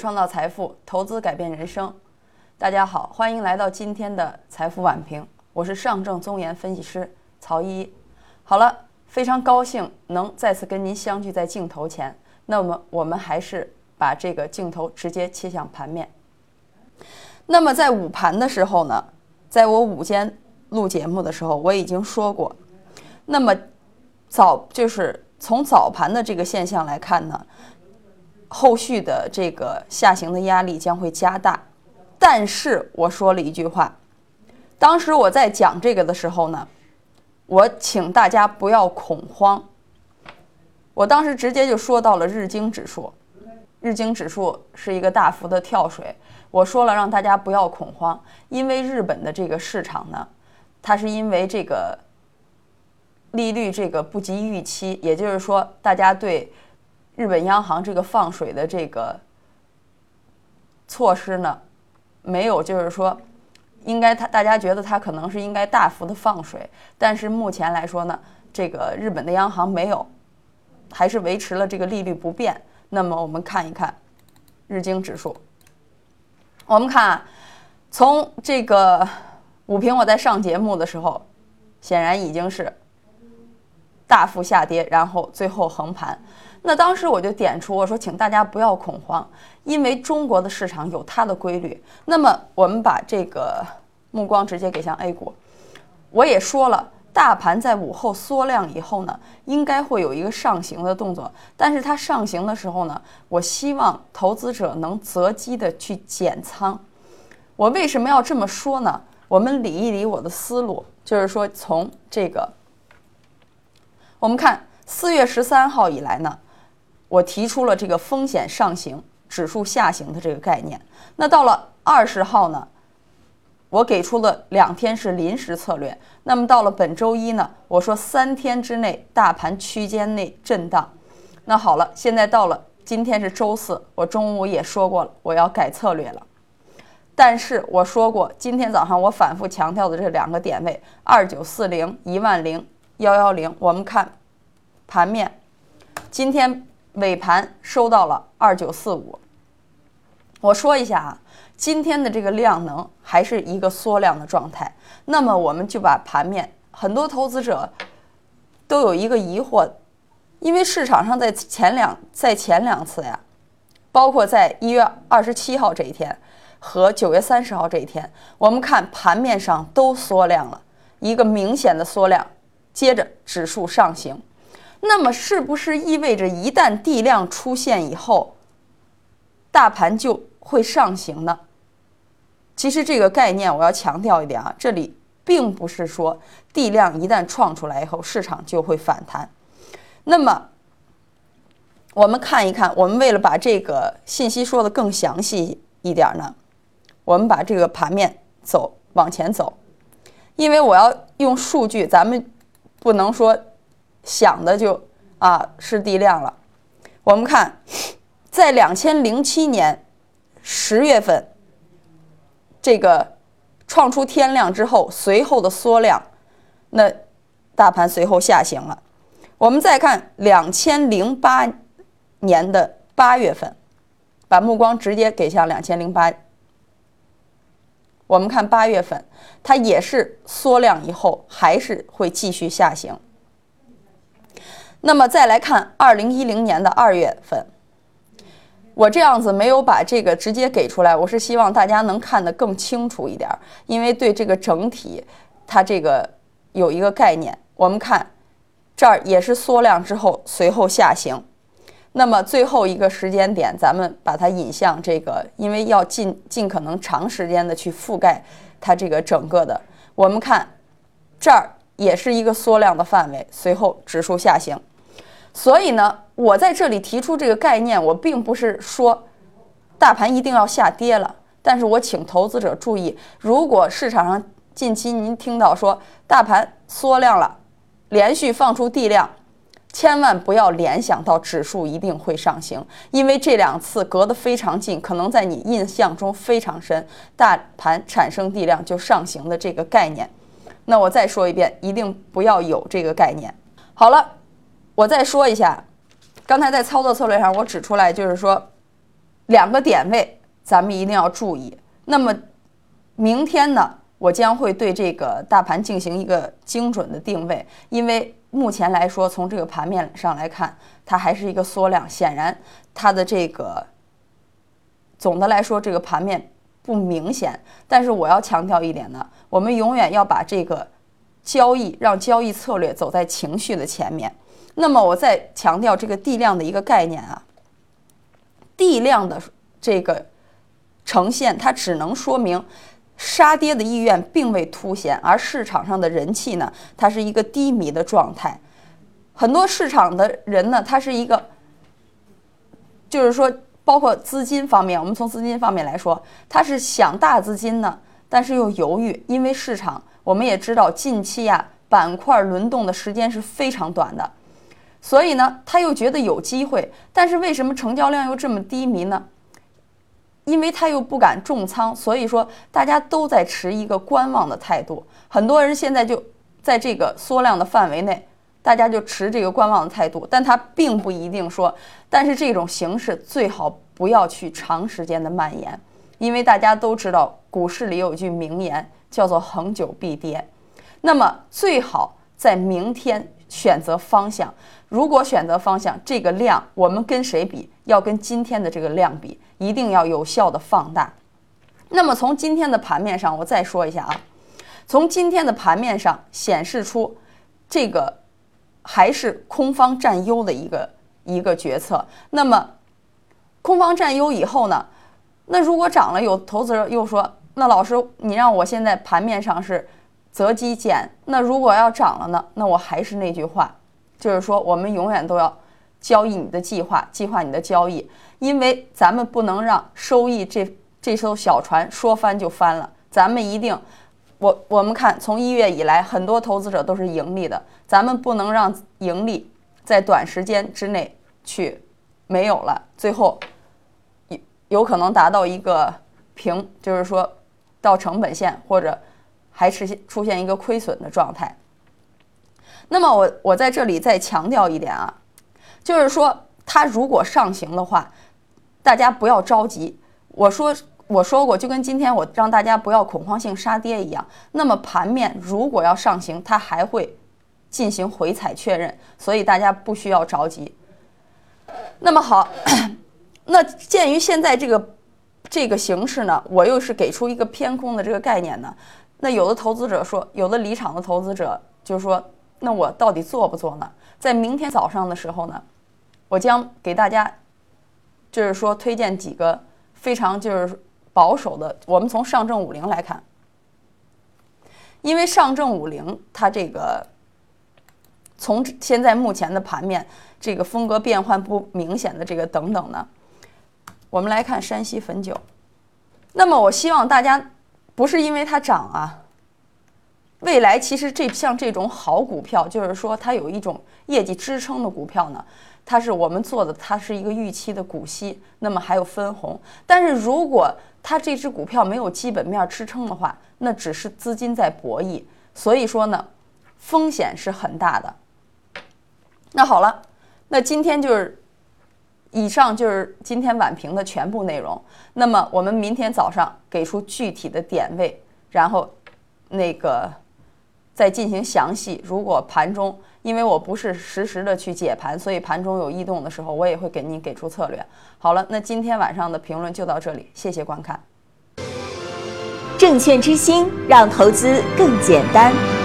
创造财富，投资改变人生。大家好，欢迎来到今天的财富晚评，我是上证综研分析师曹一。好了，非常高兴能再次跟您相聚在镜头前。那么我们还是把这个镜头直接切向盘面。那么在午盘的时候呢，在我午间录节目的时候，我已经说过，那么早就是从早盘的这个现象来看呢。后续的这个下行的压力将会加大，但是我说了一句话，当时我在讲这个的时候呢，我请大家不要恐慌。我当时直接就说到了日经指数，日经指数是一个大幅的跳水，我说了让大家不要恐慌，因为日本的这个市场呢，它是因为这个利率这个不及预期，也就是说大家对。日本央行这个放水的这个措施呢，没有，就是说，应该他大家觉得他可能是应该大幅的放水，但是目前来说呢，这个日本的央行没有，还是维持了这个利率不变。那么我们看一看日经指数，我们看从这个午评我在上节目的时候，显然已经是大幅下跌，然后最后横盘。那当时我就点出我说，请大家不要恐慌，因为中国的市场有它的规律。那么我们把这个目光直接给向 A 股，我也说了，大盘在午后缩量以后呢，应该会有一个上行的动作。但是它上行的时候呢，我希望投资者能择机的去减仓。我为什么要这么说呢？我们理一理我的思路，就是说从这个，我们看四月十三号以来呢。我提出了这个风险上行、指数下行的这个概念。那到了二十号呢，我给出了两天是临时策略。那么到了本周一呢，我说三天之内大盘区间内震荡。那好了，现在到了今天是周四，我中午也说过了，我要改策略了。但是我说过，今天早上我反复强调的这两个点位：二九四零、一万零幺幺零。我们看盘面，今天。尾盘收到了二九四五。我说一下啊，今天的这个量能还是一个缩量的状态。那么我们就把盘面，很多投资者都有一个疑惑，因为市场上在前两在前两次呀，包括在一月二十七号这一天和九月三十号这一天，我们看盘面上都缩量了，一个明显的缩量，接着指数上行。那么是不是意味着一旦地量出现以后，大盘就会上行呢？其实这个概念我要强调一点啊，这里并不是说地量一旦创出来以后市场就会反弹。那么我们看一看，我们为了把这个信息说的更详细一点呢，我们把这个盘面走往前走，因为我要用数据，咱们不能说。想的就啊是地量了。我们看，在两千零七年十月份这个创出天量之后，随后的缩量，那大盘随后下行了。我们再看两千零八年的八月份，把目光直接给向两千零八。我们看八月份，它也是缩量以后，还是会继续下行。那么再来看二零一零年的二月份，我这样子没有把这个直接给出来，我是希望大家能看得更清楚一点，因为对这个整体它这个有一个概念。我们看这儿也是缩量之后随后下行，那么最后一个时间点，咱们把它引向这个，因为要尽尽可能长时间的去覆盖它这个整个的。我们看这儿也是一个缩量的范围，随后指数下行。所以呢，我在这里提出这个概念，我并不是说大盘一定要下跌了，但是我请投资者注意，如果市场上近期您听到说大盘缩量了，连续放出地量，千万不要联想到指数一定会上行，因为这两次隔得非常近，可能在你印象中非常深，大盘产生地量就上行的这个概念。那我再说一遍，一定不要有这个概念。好了。我再说一下，刚才在操作策略上，我指出来就是说，两个点位咱们一定要注意。那么明天呢，我将会对这个大盘进行一个精准的定位，因为目前来说，从这个盘面上来看，它还是一个缩量，显然它的这个总的来说这个盘面不明显。但是我要强调一点呢，我们永远要把这个交易让交易策略走在情绪的前面。那么我再强调这个地量的一个概念啊，地量的这个呈现，它只能说明杀跌的意愿并未凸显，而市场上的人气呢，它是一个低迷的状态。很多市场的人呢，他是一个，就是说，包括资金方面，我们从资金方面来说，他是想大资金呢，但是又犹豫，因为市场我们也知道，近期呀板块轮动的时间是非常短的。所以呢，他又觉得有机会，但是为什么成交量又这么低迷呢？因为他又不敢重仓，所以说大家都在持一个观望的态度。很多人现在就在这个缩量的范围内，大家就持这个观望的态度，但他并不一定说，但是这种形式最好不要去长时间的蔓延，因为大家都知道股市里有句名言叫做“恒久必跌”，那么最好在明天选择方向。如果选择方向，这个量我们跟谁比？要跟今天的这个量比，一定要有效的放大。那么从今天的盘面上，我再说一下啊，从今天的盘面上显示出，这个还是空方占优的一个一个决策。那么空方占优以后呢？那如果涨了，有投资者又说，那老师你让我现在盘面上是择机减，那如果要涨了呢？那我还是那句话。就是说，我们永远都要交易你的计划，计划你的交易，因为咱们不能让收益这这艘小船说翻就翻了。咱们一定，我我们看从一月以来，很多投资者都是盈利的，咱们不能让盈利在短时间之内去没有了，最后有有可能达到一个平，就是说到成本线，或者还是出现一个亏损的状态。那么我我在这里再强调一点啊，就是说它如果上行的话，大家不要着急。我说我说过，就跟今天我让大家不要恐慌性杀跌一样。那么盘面如果要上行，它还会进行回踩确认，所以大家不需要着急。那么好，那鉴于现在这个这个形势呢，我又是给出一个偏空的这个概念呢，那有的投资者说，有的离场的投资者就是说。那我到底做不做呢？在明天早上的时候呢，我将给大家，就是说推荐几个非常就是保守的。我们从上证五零来看，因为上证五零它这个从现在目前的盘面这个风格变换不明显的这个等等呢，我们来看山西汾酒。那么我希望大家不是因为它涨啊。未来其实这像这种好股票，就是说它有一种业绩支撑的股票呢，它是我们做的，它是一个预期的股息，那么还有分红。但是如果它这只股票没有基本面支撑的话，那只是资金在博弈，所以说呢，风险是很大的。那好了，那今天就是以上就是今天晚评的全部内容。那么我们明天早上给出具体的点位，然后那个。再进行详细。如果盘中，因为我不是实时的去解盘，所以盘中有异动的时候，我也会给您给出策略。好了，那今天晚上的评论就到这里，谢谢观看。证券之星，让投资更简单。